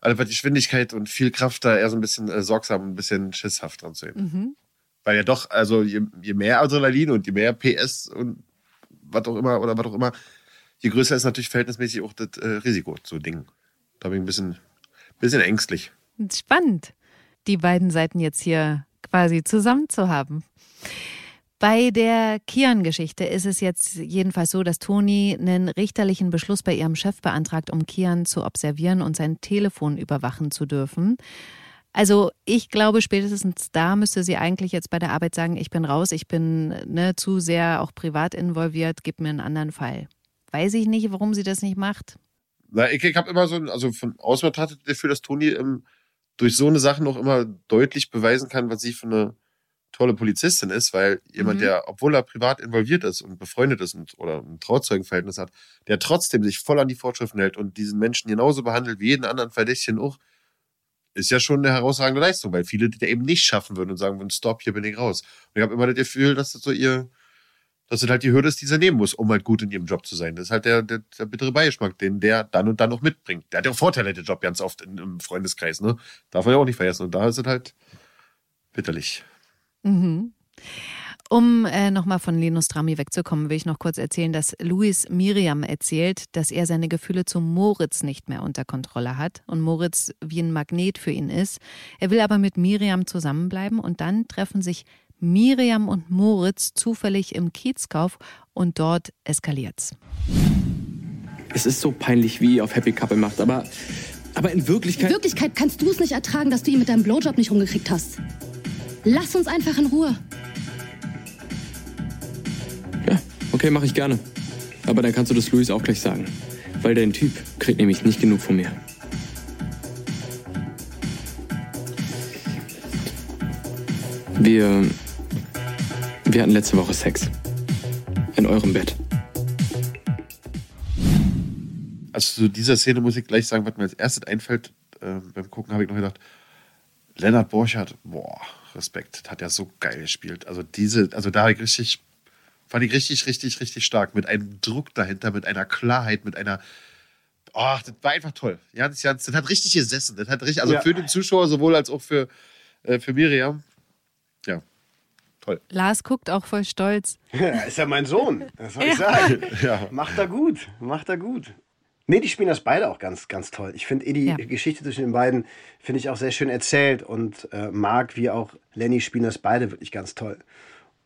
einfach die Geschwindigkeit und viel Kraft da eher so ein bisschen äh, sorgsam und ein bisschen schisshaft dran zu nehmen. Weil ja doch, also je, je mehr Adrenalin und je mehr PS und was auch immer oder was auch immer, je größer ist natürlich verhältnismäßig auch das äh, Risiko zu Dingen. Da bin ich ein bisschen, bisschen ängstlich. Spannend, die beiden Seiten jetzt hier quasi zusammen zu haben. Bei der Kian-Geschichte ist es jetzt jedenfalls so, dass Toni einen richterlichen Beschluss bei ihrem Chef beantragt, um Kian zu observieren und sein Telefon überwachen zu dürfen. Also ich glaube, spätestens da müsste sie eigentlich jetzt bei der Arbeit sagen, ich bin raus, ich bin ne, zu sehr auch privat involviert, gib mir einen anderen Fall. Weiß ich nicht, warum sie das nicht macht. Na, ich, ich habe immer so, also von außen betrachtet, dafür, dass Toni ähm, durch so eine Sache noch immer deutlich beweisen kann, was sie für eine tolle Polizistin ist, weil jemand, Mhm. der, obwohl er privat involviert ist und befreundet ist und, oder ein Trauzeugenverhältnis hat, der trotzdem sich voll an die Vorschriften hält und diesen Menschen genauso behandelt wie jeden anderen Verdächtigen auch, ist ja schon eine herausragende Leistung, weil viele die da eben nicht schaffen würden und sagen würden, stopp, hier bin ich raus. Und ich habe immer das Gefühl, dass das so ihr, dass das halt die Hürde ist, die sie nehmen muss, um halt gut in ihrem Job zu sein. Das ist halt der, der, der bittere Beigeschmack, den der dann und dann noch mitbringt. Der hat ja auch Vorteile, der Job ganz oft in, im Freundeskreis, ne? Darf man ja auch nicht vergessen. Und da ist es halt bitterlich. Mhm. Um äh, nochmal von Linus Drami wegzukommen, will ich noch kurz erzählen, dass Luis Miriam erzählt, dass er seine Gefühle zu Moritz nicht mehr unter Kontrolle hat und Moritz wie ein Magnet für ihn ist. Er will aber mit Miriam zusammenbleiben und dann treffen sich Miriam und Moritz zufällig im Kiezkauf und dort eskaliert's. Es ist so peinlich, wie ihr auf Happy Couple macht, aber, aber in In Wirklichkeit. Wirklichkeit kannst du es nicht ertragen, dass du ihn mit deinem Blowjob nicht rumgekriegt hast. Lass uns einfach in Ruhe. Ja, okay, mache ich gerne. Aber dann kannst du das Luis auch gleich sagen. Weil dein Typ kriegt nämlich nicht genug von mir. Wir. Wir hatten letzte Woche Sex. In eurem Bett. Also zu dieser Szene muss ich gleich sagen, was mir als erstes einfällt, äh, beim Gucken habe ich noch gedacht, Lennart Borchardt, boah, Respekt, das hat er so geil gespielt. Also diese, also da habe ich richtig, fand ich richtig, richtig, richtig stark. Mit einem Druck dahinter, mit einer Klarheit, mit einer, oh, das war einfach toll. Ganz, ganz, das hat richtig gesessen. Das hat richtig, also Ja. für den Zuschauer sowohl als auch für, äh, für Miriam. Ja, toll. Lars guckt auch voll stolz. Ja, ist ja mein Sohn. Das soll ich sagen. Ja. Macht er gut. Macht er gut. Nee, die spielen das beide auch ganz, ganz toll. Ich finde eh die Ja. Geschichte zwischen den beiden, finde ich auch sehr schön erzählt. Und äh, Marc wie auch Lenny spielen das beide wirklich ganz toll.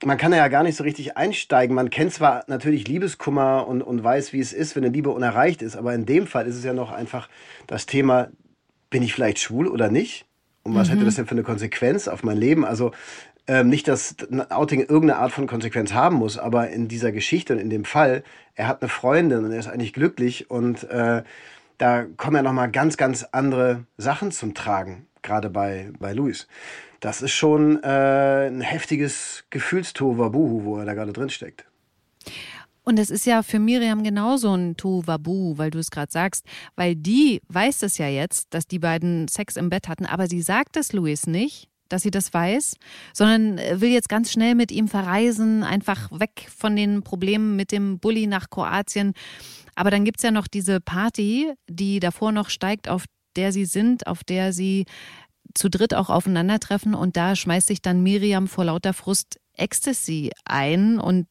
Man kann ja gar nicht so richtig einsteigen. Man kennt zwar natürlich Liebeskummer und, und weiß, wie es ist, wenn eine Liebe unerreicht ist. Aber in dem Fall ist es ja noch einfach das Thema, bin ich vielleicht schwul oder nicht? Und was hätte das denn für eine Konsequenz auf mein Leben? Also ähm, nicht, dass ein Outing irgendeine Art von Konsequenz haben muss, aber in dieser Geschichte und in dem Fall, er hat eine Freundin und er ist eigentlich glücklich und äh, da kommen ja nochmal ganz, ganz andere Sachen zum Tragen, gerade bei, bei Luis. das ist schon äh, ein heftiges Gefühlstovabuhu, wo er da gerade drin steckt. Und es ist ja für Miriam genauso ein Tohuwabu, weil du es gerade sagst, weil die weiß es ja jetzt, dass die beiden Sex im Bett hatten, aber sie sagt es Luis nicht, dass sie das weiß, sondern will jetzt ganz schnell mit ihm verreisen, einfach weg von den Problemen mit dem Bulli nach Kroatien. Aber dann gibt es ja noch diese Party, die davor noch steigt, auf der sie sind, auf der sie zu dritt auch aufeinandertreffen und da schmeißt sich dann Miriam vor lauter Frust Ecstasy ein und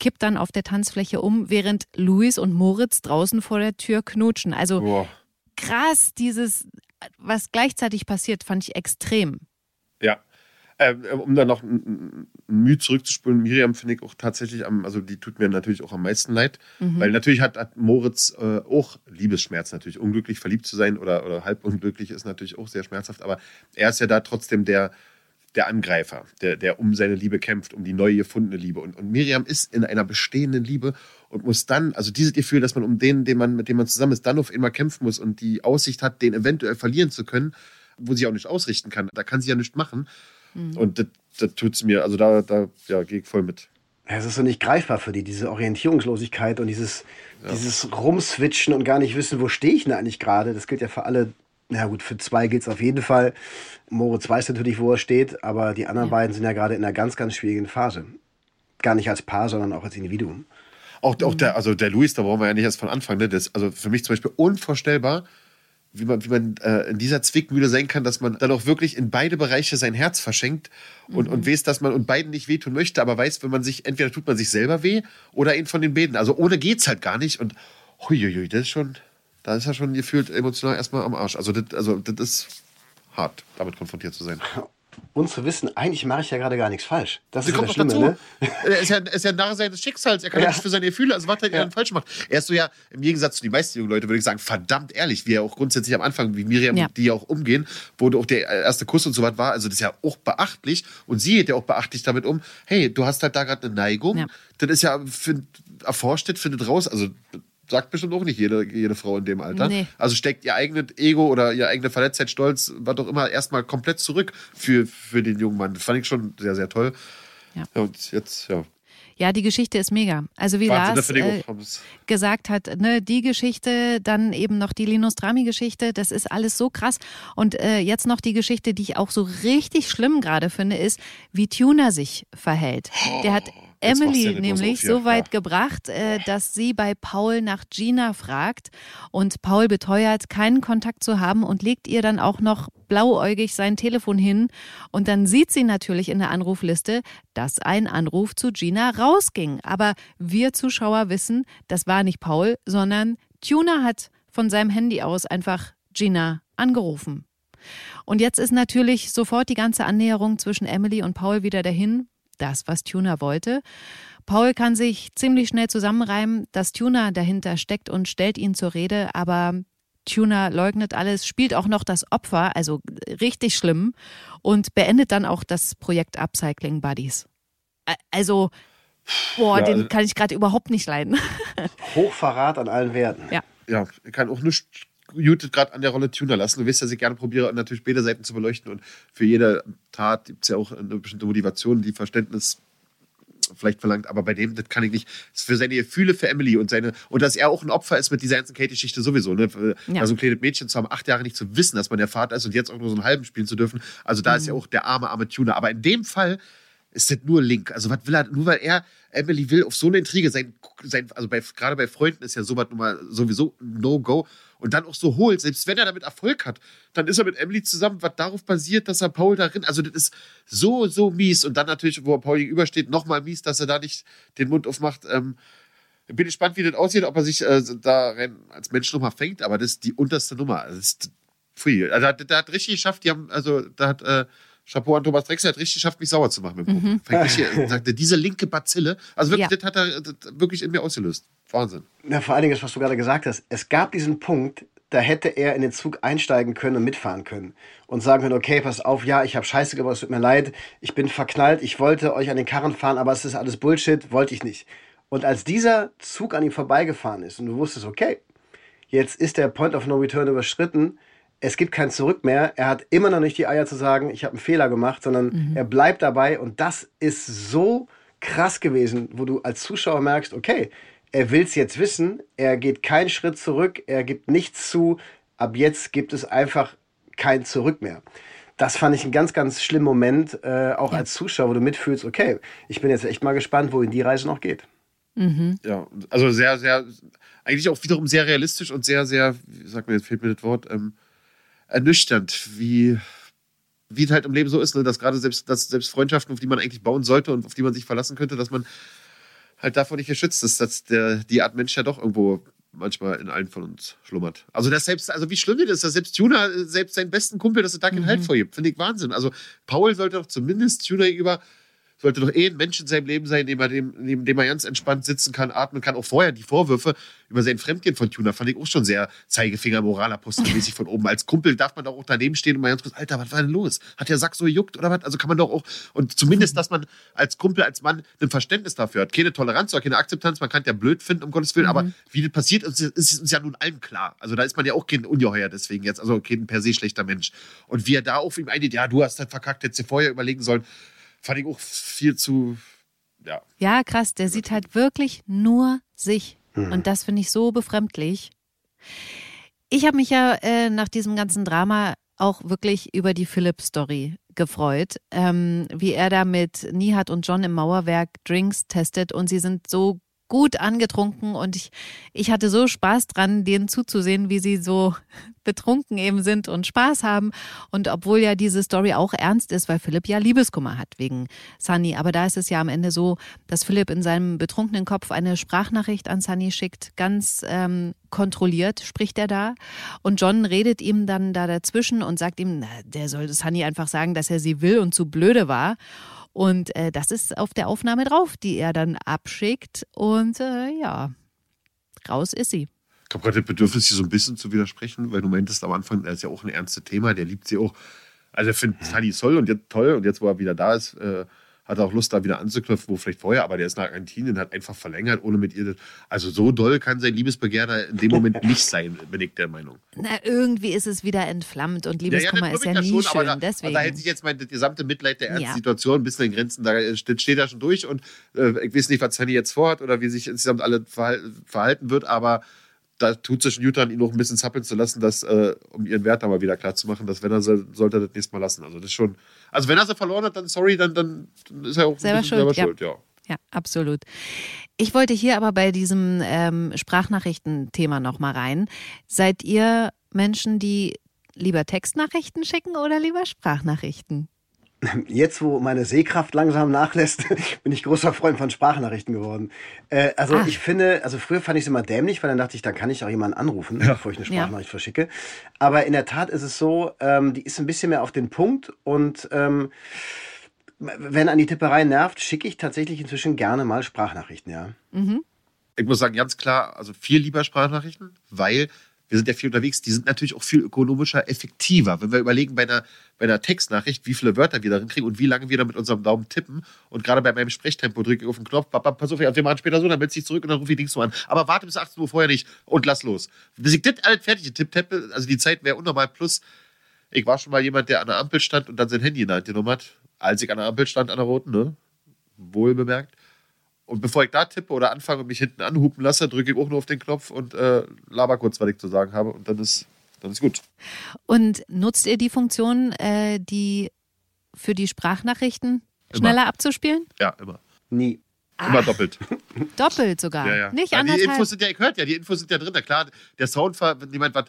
kippt dann auf der Tanzfläche um, während Luis und Moritz draußen vor der Tür knutschen. Also Boah. krass, dieses, was gleichzeitig passiert, fand ich extrem. Äh, um da noch ein Mühe zurückzuspulen, Miriam finde ich auch tatsächlich am, also die tut mir natürlich auch am meisten leid, Mhm. weil natürlich hat, hat Moritz äh, auch Liebesschmerz natürlich. Unglücklich verliebt zu sein oder, oder halb unglücklich ist natürlich auch sehr schmerzhaft, aber er ist ja da trotzdem der, der Angreifer, der, der um seine Liebe kämpft, um die neu gefundene Liebe. Und, und Miriam ist in einer bestehenden Liebe und muss dann, also dieses Gefühl, dass man um den, den man, mit dem man zusammen ist, dann auf einmal kämpfen muss und die Aussicht hat, den eventuell verlieren zu können, wo sie auch nicht ausrichten kann. Da kann sie ja nichts machen. Und das, das tut es mir, also da, da ja, gehe ich voll mit. Ja, Es ist so nicht greifbar für die, diese Orientierungslosigkeit und dieses, dieses Rumswitchen und gar nicht wissen, wo stehe ich denn eigentlich gerade. Das gilt ja für alle. Na gut, für zwei gilt es auf jeden Fall. Moritz weiß natürlich, wo er steht, aber die anderen beiden sind ja gerade in einer ganz, ganz schwierigen Phase. Gar nicht als Paar, sondern auch als Individuum. Auch, auch der, also der Luis, da brauchen wir ja nicht erst von Anfang. Ne? Das, also für mich zum Beispiel unvorstellbar, wie man, wie man äh, in dieser Zwickmühle sein kann, dass man dann auch wirklich in beide Bereiche sein Herz verschenkt und, und weiß, dass man und beiden nicht wehtun möchte, aber weiß, wenn man sich, entweder tut man sich selber weh oder einen von den beiden. Also ohne geht's halt gar nicht. Und huiuiui, das ist schon, da ist er schon gefühlt emotional erstmal am Arsch. Also das, also das ist hart, damit konfrontiert zu sein. Und zu wissen, eigentlich mache ich ja gerade gar nichts falsch. Das Sie ist kommt das noch Schlimme, dazu. ne? Er ist ja, er ist ja Narr seines Schicksals. Er kann ja. Ja. nicht für seine Gefühle, also was hat er denn falsch gemacht? Er ist so ja, im Gegensatz zu den meisten jungen Leute, würde ich sagen, verdammt ehrlich, wie er auch grundsätzlich am Anfang, wie Miriam Ja. und die auch umgehen, wo auch der erste Kuss und so was war. Also das ist ja auch beachtlich. Und sie geht ja auch beachtlich damit um. Hey, du hast halt da gerade eine Neigung. Ja. Das ist ja find, erforscht, das, findet raus. Also sagt bestimmt auch nicht jede, jede Frau in dem Alter. Nee. Also steckt ihr eigenes Ego oder ihr eigene Verletztheit, Stolz, was auch immer, erstmal komplett zurück für, für den jungen Mann. Das fand ich schon sehr, sehr toll. Ja. Ja, und jetzt, ja. Ja, die Geschichte ist mega. Also wie Wahnsinn, Lars äh, gesagt hat, ne, die Geschichte, dann eben noch die Linus Drami-Geschichte, das ist alles so krass. Und äh, jetzt noch die Geschichte, die ich auch so richtig schlimm gerade finde, ist, wie Tuner sich verhält. Der hat Emily nämlich so weit Ja. gebracht, äh, dass sie bei Paul nach Gina fragt und Paul beteuert, keinen Kontakt zu haben und legt ihr dann auch noch blauäugig sein Telefon hin und dann sieht sie natürlich in der Anrufliste, dass ein Anruf zu Gina rausging. Aber wir Zuschauer wissen, das war nicht Paul, sondern Tuner hat von seinem Handy aus einfach Gina angerufen. Und jetzt ist natürlich sofort die ganze Annäherung zwischen Emily und Paul wieder dahin. Das, was Tuner wollte. Paul kann sich ziemlich schnell zusammenreimen, dass Tuner dahinter steckt und stellt ihn zur Rede, aber Tuner leugnet alles, spielt auch noch das Opfer, also richtig schlimm, und beendet dann auch das Projekt Upcycling Buddies. Also, boah, Ja, den also- kann ich gerade überhaupt nicht leiden. Hochverrat an allen Werten. Ja. ja, kann auch nicht gut gerade an der Rolle Tuner lassen. Du weißt, dass ich gerne probiere, natürlich beide Seiten zu beleuchten. Und für jede Tat gibt es ja auch eine bestimmte Motivation, die Verständnis vielleicht verlangt, aber bei dem, das kann ich nicht. Das ist für seine Gefühle für Emily und seine, und dass er auch ein Opfer ist mit dieser ganzen Kate-Geschichte sowieso, ne? Ja. Also ein kleines Mädchen zu haben, acht Jahre nicht zu wissen, dass man der Vater ist und jetzt auch nur so einen halben spielen zu dürfen. Also da ist ja auch der arme, arme Tuner. Aber in dem Fall ist das nur Link. Also was will er, nur weil er Emily will auf so eine Intrige sein, sein also bei, gerade bei Freunden ist ja sowas nun mal sowieso No-Go und dann auch so holt, selbst wenn er damit Erfolg hat, dann ist er mit Emily zusammen, was darauf basiert, dass er Paul darin, also das ist so, so mies und dann natürlich, wo er Paul gegenübersteht, nochmal mies, dass er da nicht den Mund aufmacht, ähm, bin gespannt, wie das aussieht, ob er sich äh, da rein als Mensch nochmal fängt, aber das ist die unterste Nummer. Das ist, pfui. Also, da, da hat richtig geschafft, die haben, also da hat äh, Chapeau an Thomas Drexler hat richtig geschafft, mich sauer zu machen mit dem. Fängt richtig, sagte, diese linke Bazille, also wirklich, Ja. das hat er das wirklich in mir ausgelöst. Wahnsinn. Na, vor allen Dingen, das, was du gerade gesagt hast, es gab diesen Punkt, da hätte er in den Zug einsteigen können und mitfahren können und sagen können, okay, pass auf, ja, ich habe Scheiße gebaut, es tut mir leid, ich bin verknallt, ich wollte euch an den Karren fahren, aber es ist alles Bullshit, wollte ich nicht. Und als dieser Zug an ihm vorbeigefahren ist und du wusstest, okay, jetzt ist der Point of No Return überschritten, es gibt kein Zurück mehr. Er hat immer noch nicht die Eier zu sagen, ich habe einen Fehler gemacht, sondern Mhm. er bleibt dabei. Und das ist so krass gewesen, wo du als Zuschauer merkst, okay, er will es jetzt wissen, er geht keinen Schritt zurück, er gibt nichts zu. Ab jetzt gibt es einfach kein Zurück mehr. Das fand ich einen ganz, ganz schlimmen Moment, äh, auch als Zuschauer, wo du mitfühlst, okay, ich bin jetzt echt mal gespannt, wohin die Reise noch geht. Ja, also sehr, sehr, eigentlich auch wiederum sehr realistisch und sehr, sehr, wie sagt man jetzt, fehlt mir das Wort, ähm, ernüchternd, wie, wie es halt im Leben so ist, ne? dass gerade selbst, dass selbst Freundschaften, auf die man eigentlich bauen sollte und auf die man sich verlassen könnte, dass man halt davon nicht geschützt ist, dass der, die Art Mensch ja doch irgendwo manchmal in allen von uns schlummert. Also das selbst, also wie schlimm das ist, dass selbst Tuna, äh, selbst seinen besten Kumpel, dass er da keinen Halt vorgibt, finde ich Wahnsinn. Also Paul sollte doch zumindest Tuna gegenüber sollte doch eh ein Mensch in seinem Leben sein, neben dem, neben dem er ganz entspannt sitzen kann, atmen kann. Auch vorher die Vorwürfe über sein Fremdgehen von Tuna fand ich auch schon sehr Zeigefinger, Moralapostelmäßig von oben. Als Kumpel darf man doch auch daneben stehen und mal ganz kurz, Alter, was war denn los? Hat der Sack so gejuckt oder was? Also kann man doch auch, und zumindest, dass man als Kumpel, als Mann ein Verständnis dafür hat. Keine Toleranz oder keine Akzeptanz, man kann es ja blöd finden, um Gottes Willen, aber wie das passiert, ist, ist uns ja nun allen klar. Also da ist man ja auch kein Ungeheuer deswegen jetzt, also kein per se schlechter Mensch. Und wie er da auf ihm eingeht, ja, du hast das verkackt, hättest dir vorher überlegen sollen, fand ich auch viel zu, ja, Ja, krass, der sieht halt wirklich nur sich. Und das finde ich so befremdlich. Ich habe mich ja äh, nach diesem ganzen Drama auch wirklich über die Philipp-Story gefreut, ähm, wie er da mit Nihat und John im Mauerwerk Drinks testet und sie sind so gut angetrunken und ich, ich hatte so Spaß dran, denen zuzusehen, wie sie so betrunken eben sind und Spaß haben. Und obwohl ja diese Story auch ernst ist, weil Philipp ja Liebeskummer hat wegen Sunny. Aber da ist es ja am Ende so, dass Philipp in seinem betrunkenen Kopf eine Sprachnachricht an Sunny schickt. Ganz ähm, kontrolliert spricht er da. Und John redet ihm dann da dazwischen und sagt ihm, der soll Sunny einfach sagen, dass er sie will und zu blöde war. Und äh, das ist auf der Aufnahme drauf, die er dann abschickt. Und äh, ja, raus ist sie. Ich habe gerade das Bedürfnis, hier so ein bisschen zu widersprechen, weil du meintest am Anfang, er ist ja auch ein ernstes Thema, der liebt sie auch. Also er findet Sunny toll und jetzt toll und jetzt, wo er wieder da ist, äh, hat er auch Lust, da wieder anzuknüpfen, wo vielleicht vorher, aber der ist nach Argentinien, hat einfach verlängert, ohne mit ihr. Also so doll kann sein Liebesbegehr da in dem Moment nicht sein, bin ich der Meinung. Na, irgendwie ist es wieder entflammt und Liebeskummer ist ja glaub ich nie schon, schön. da, deswegen. Da hält sich jetzt mein das gesamte Mitleid der Ja. Situation ein bisschen in Grenzen. Da äh, steht er schon durch und äh, ich weiß nicht, was Sunny jetzt vorhat oder wie sich insgesamt alle verhal- verhalten wird, aber da tut sich Newton ihn noch ein bisschen zappeln zu lassen, dass, äh, um ihren Wert aber wieder klar zu machen, dass wenn er soll, sollte er das nächste Mal lassen. Also das ist schon. Also wenn er sie verloren hat, dann sorry, dann, dann ist er auch Selber schuld, selber ja. schuld, ja. Ja, absolut. Ich wollte hier aber bei diesem ähm, Sprachnachrichten-Thema nochmal rein. Seid ihr Menschen, die lieber Textnachrichten schicken oder lieber Sprachnachrichten? Jetzt, wo meine Sehkraft langsam nachlässt, bin ich großer Freund von Sprachnachrichten geworden. Äh, also Ah. ich finde, also früher fand ich es immer dämlich, weil dann dachte ich, dann kann ich auch jemanden anrufen, bevor ich eine Ja. Sprachnachricht verschicke. Aber in der Tat ist es so, ähm, die ist ein bisschen mehr auf den Punkt und ähm, wenn an die Tipperei nervt, schicke ich tatsächlich inzwischen gerne mal Sprachnachrichten, ja. Ich muss sagen, ganz klar, also viel lieber Sprachnachrichten, weil wir sind ja viel unterwegs, die sind natürlich auch viel ökonomischer, effektiver. Wenn wir überlegen bei einer, bei einer Textnachricht, wie viele Wörter wir darin kriegen und wie lange wir da mit unserem Daumen tippen. Und gerade bei meinem Sprechtempo drücke ich auf den Knopf, bap, pass auf, wir machen später so, dann meldest du dich zurück und dann rufe ich Dings so an. Aber warte bis 18 Uhr vorher nicht und lass los. Bis ich das alles fertig getippt also die Zeit wäre unnormal plus. Ich war schon mal jemand, der an der Ampel stand und dann sein Handy in der Hand genommen hat, als ich an der Ampel stand, an der roten, ne? Wohl bemerkt. Und bevor ich da tippe oder anfange und mich hinten anhupen lasse, drücke ich auch nur auf den Knopf und äh, laber kurz, was ich zu sagen habe. Und dann ist, dann ist gut. Und nutzt ihr die Funktion, äh, die für die Sprachnachrichten Immer. schneller abzuspielen? Ja, immer. Nie. Immer doppelt. Doppelt sogar. Ja, ja. Nicht die anderthalb. Infos sind ja, ich hört ja, die Infos sind ja drin. Na klar, der Sound, ver- wenn jemand was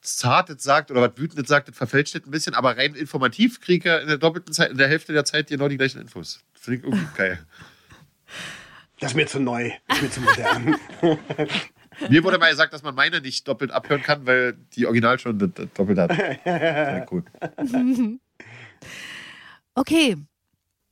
Zartes sagt oder was Wütendes sagt, das verfälscht das ein bisschen, aber rein informativ kriege ich ja in der doppelten Zeit, in der Hälfte der Zeit genau die gleichen Infos. Finde ich irgendwie geil. Das ist mir zu neu, das ist mir zu modern. Mir wurde mal gesagt, dass man meine nicht doppelt abhören kann, weil die Original schon doppelt hat. Ja, cool. Okay,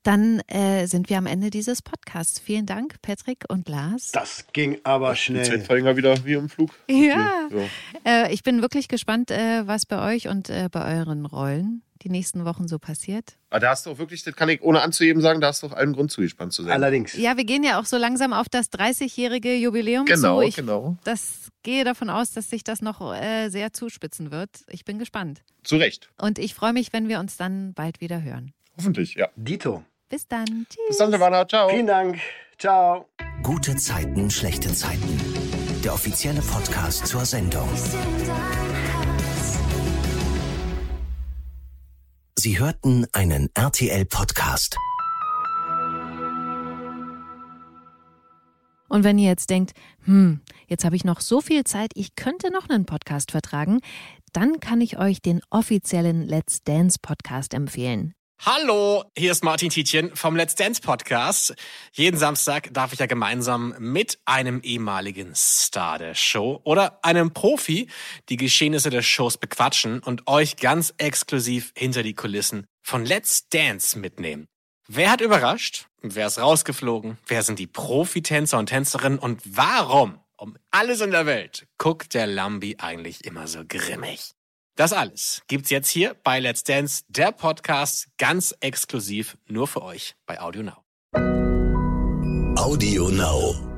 dann äh, sind wir am Ende dieses Podcasts. Vielen Dank, Patrick und Lars. Das ging aber Die schnell. Zeit verringert mal wieder wie im Flug. Ja. So. Äh, ich bin wirklich gespannt, äh, was bei euch und äh, bei euren Rollen die nächsten Wochen so passiert. Aber da hast du auch wirklich, das kann ich ohne anzuheben sagen, da hast du auch allen Grund zu gespannt zu sein. Allerdings. Ja, wir gehen ja auch so langsam auf das 30-jährige Jubileum Genau, zu. Ich, genau. Das gehe davon aus, dass sich das noch äh, sehr zuspitzen wird. Ich bin gespannt. Zu Recht. Und ich freue mich, wenn wir uns dann bald wieder hören. Hoffentlich, ja. Dito. Bis dann. Tschüss. Bis dann, Silvana. Ciao. Vielen Dank. Ciao. Gute Zeiten, schlechte Zeiten. Der offizielle Podcast zur Sendung. Sie hörten einen RTL-Podcast. Und wenn ihr jetzt denkt, hm, jetzt habe ich noch so viel Zeit, ich könnte noch einen Podcast vertragen, dann kann ich euch den offiziellen Let's Dance Podcast empfehlen. Hallo, hier ist Martin Tietjen vom Let's Dance Podcast. Jeden Samstag darf ich ja gemeinsam mit einem ehemaligen Star der Show oder einem Profi die Geschehnisse der Shows bequatschen und euch ganz exklusiv hinter die Kulissen von Let's Dance mitnehmen. Wer hat überrascht? Wer ist rausgeflogen? Wer sind die Profitänzer und Tänzerinnen? Und warum, um alles in der Welt, guckt der Lambi eigentlich immer so grimmig? Das alles gibt's jetzt hier bei Let's Dance, der Podcast, ganz exklusiv nur für euch bei Audio Now. Audio Now.